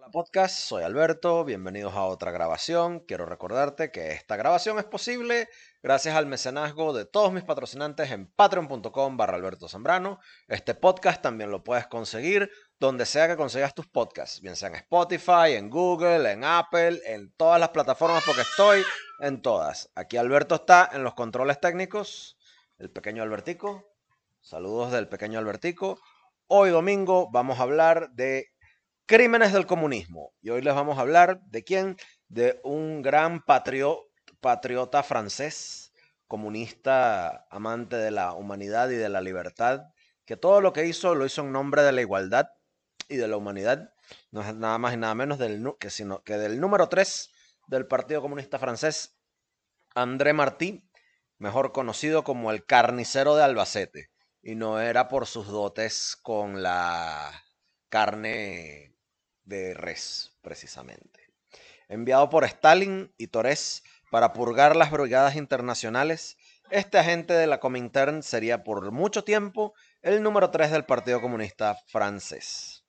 Hola podcast, soy Alberto, bienvenidos a otra grabación. Quiero recordarte que esta grabación es posible gracias al mecenazgo de todos mis patrocinantes en patreon.com barra Alberto Zambrano. Este podcast también lo puedes conseguir donde sea que consigas tus podcasts, bien sea en Spotify, en Google, en Apple, en todas las plataformas porque estoy en todas. Aquí Alberto está en los controles técnicos, el pequeño Albertico. Saludos del pequeño Albertico. Hoy domingo vamos a hablar de Crímenes del comunismo. Y hoy les vamos a hablar de quién? De un gran patriota francés, comunista, amante de la humanidad y de la libertad, que todo lo que hizo lo hizo en nombre de la igualdad y de la humanidad. No es nada más y nada menos del, que, sino, que del número 3 del Partido Comunista Francés, André Martí, mejor conocido como el carnicero de Albacete. Y no era por sus dotes con la carne de res, precisamente. Enviado por Stalin y Torres para purgar las brigadas internacionales, este agente de la Comintern sería por mucho tiempo el número 3 del Partido Comunista francés.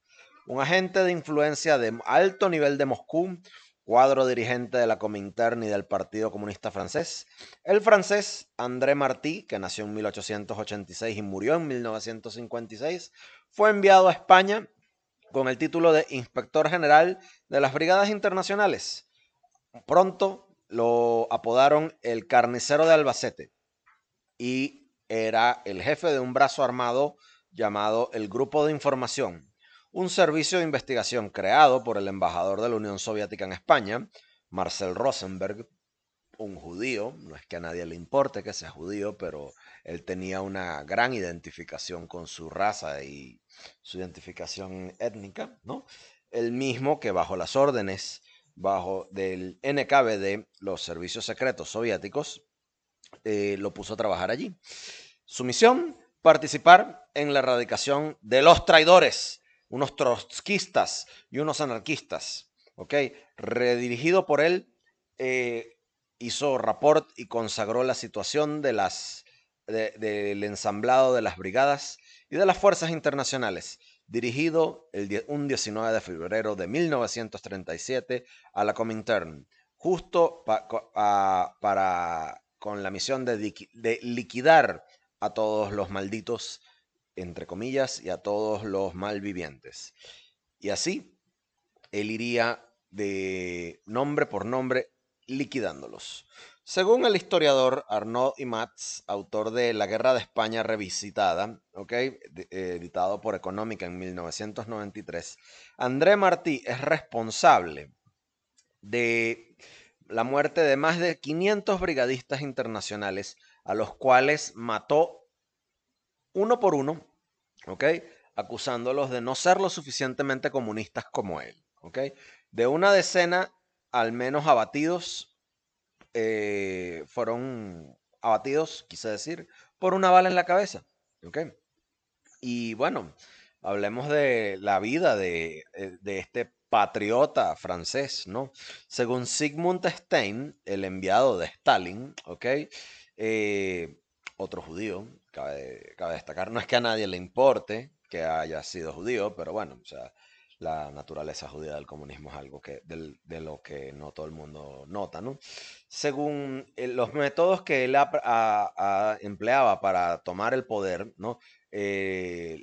Un agente de influencia de alto nivel de Moscú, cuadro dirigente de la Comintern y del Partido Comunista francés. El francés André Martí, que nació en 1886 y murió en 1956, fue enviado a España con el título de Inspector General de las Brigadas Internacionales. Pronto lo apodaron el Carnicero de Albacete y era el jefe de un brazo armado llamado el Grupo de Información, un servicio de investigación creado por el embajador de la Unión Soviética en España, Marcel Rosenberg, un judío, no es que a nadie le importe que sea judío, pero él tenía una gran identificación con su raza y su identificación étnica, ¿no? El mismo que bajo las órdenes bajo del NKVD, los servicios secretos soviéticos, eh, lo puso a trabajar allí. Su misión, participar en la erradicación de los traidores, unos trotskistas y unos anarquistas, ¿ok? Redirigido por él, eh, hizo rapport y consagró la situación de las del ensamblado de las brigadas y de las fuerzas internacionales, dirigido el, un 19 de febrero de 1937 a la Comintern, justo para, con la misión de, de liquidar a todos los malditos, entre comillas, y a todos los malvivientes. Y así, él iría de nombre por nombre liquidándolos. Según el historiador Arnaud Imats, autor de La Guerra de España Revisitada, editado por Económica en 1993, André Martí es responsable de la muerte de más de 500 brigadistas internacionales, a los cuales mató uno por uno, acusándolos de no ser lo suficientemente comunistas como él. De una decena al menos abatidos eh, fueron abatidos, quise decir, por una bala en la cabeza. Y bueno, hablemos de la vida de, eh, este patriota francés, ¿no? Según Sigmund Stein, el enviado de Stalin, ¿ok? Eh, otro judío, cabe, cabe, destacar, no es que a nadie le importe que haya sido judío, pero bueno, o sea, la naturaleza judía del comunismo es algo que, de lo que no todo el mundo nota, ¿no? Según eh, los métodos que él empleaba para tomar el poder, ¿no? Eh,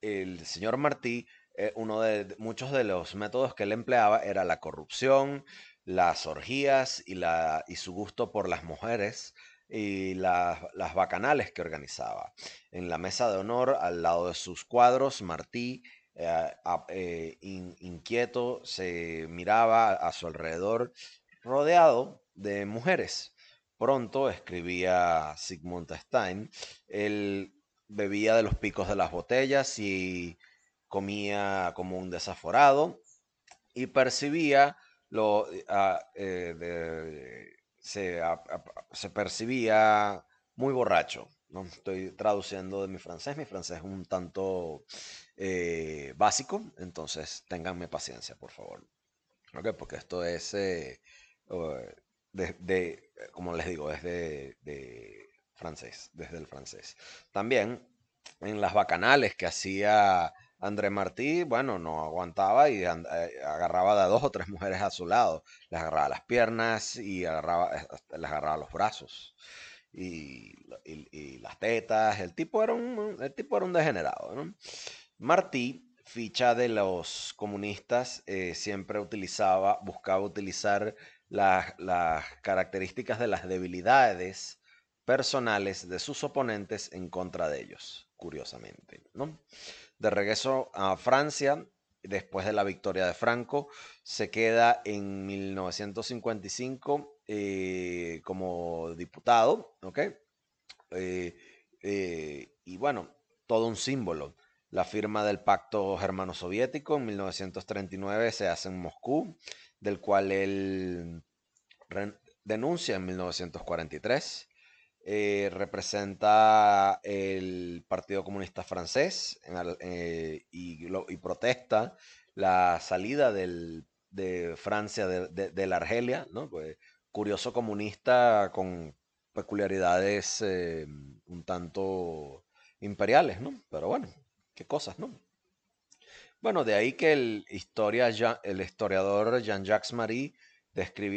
el señor Martí, eh, uno de muchos de los métodos que él empleaba era la corrupción, las orgías y, la, y su gusto por las mujeres, y las, bacanales que organizaba. En la mesa de honor, al lado de sus cuadros, Martí, eh, eh, inquieto, se miraba a su alrededor, rodeado de mujeres. Pronto, escribía Sigmund Stein, él bebía de los picos de las botellas y comía como un desaforado y percibía lo, ah, eh, de, se, percibía muy borracho. ¿no? Estoy traduciendo de mi francés, mi francés es un tanto eh, básico, entonces ténganme paciencia, por favor. Porque esto es, eh, de, como les digo, es de, francés, desde el francés. También en las bacanales que hacía André Martí, bueno, no aguantaba y eh, agarraba de dos o tres mujeres a su lado. Les agarraba las piernas y agarraba, eh, les agarraba los brazos y, las tetas. El tipo era un, el tipo era un degenerado. Martí, ficha de los comunistas, eh, siempre utilizaba, buscaba utilizar las características de las debilidades personales de sus oponentes en contra de ellos, curiosamente, ¿no? De regreso a Francia, después de la victoria de Franco, se queda en 1955 eh, como diputado, ¿ok? Eh, eh, y bueno, todo un símbolo. La firma del Pacto Germano-Soviético en 1939 se hace en Moscú, del cual él denuncia en 1943. Eh, representa el Partido Comunista Francés eh, y, protesta la salida del- de Francia de, la Argelia, ¿no? Pues, curioso comunista con peculiaridades eh, un tanto imperiales, ¿no? Pero bueno, qué cosas, ¿no? Bueno, de ahí que el, historia, el historiador Jean-Jacques Marie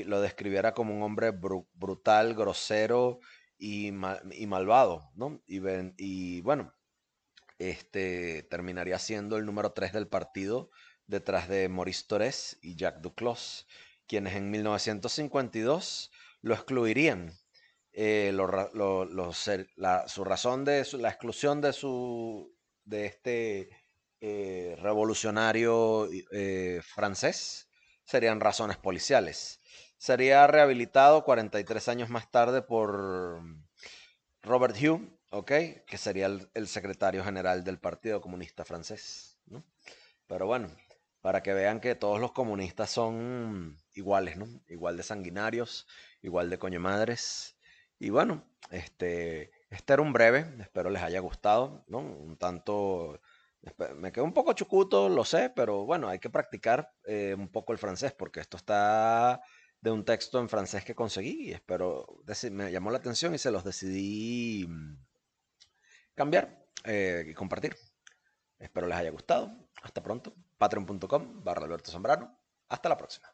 lo describiera como un hombre bru- brutal, grosero y, ma- y malvado, ¿no? Y, y bueno, este terminaría siendo el número 3 del partido detrás de Maurice Thorez y Jacques Duclos, quienes en 1952 lo excluirían. Eh, la- su razón de su- la exclusión de su de este eh, revolucionario eh, francés serían razones policiales. Sería rehabilitado 43 años más tarde por Robert Hugh, ¿ok? Que sería el, secretario general del Partido Comunista Francés, ¿no? Pero bueno, para que vean que todos los comunistas son iguales, ¿no? Igual de sanguinarios, igual de coño madres. Y bueno, este, este era un breve, espero les haya gustado, ¿no? Un tanto, me quedó un poco chucuto, lo sé, pero bueno, hay que practicar eh, un poco el francés porque esto está de un texto en francés que conseguí y espero, me llamó la atención y se los decidí mm, cambiar eh, y compartir. Espero les haya gustado. Hasta pronto. Patreon.com barra Alberto Zambrano. Hasta la próxima.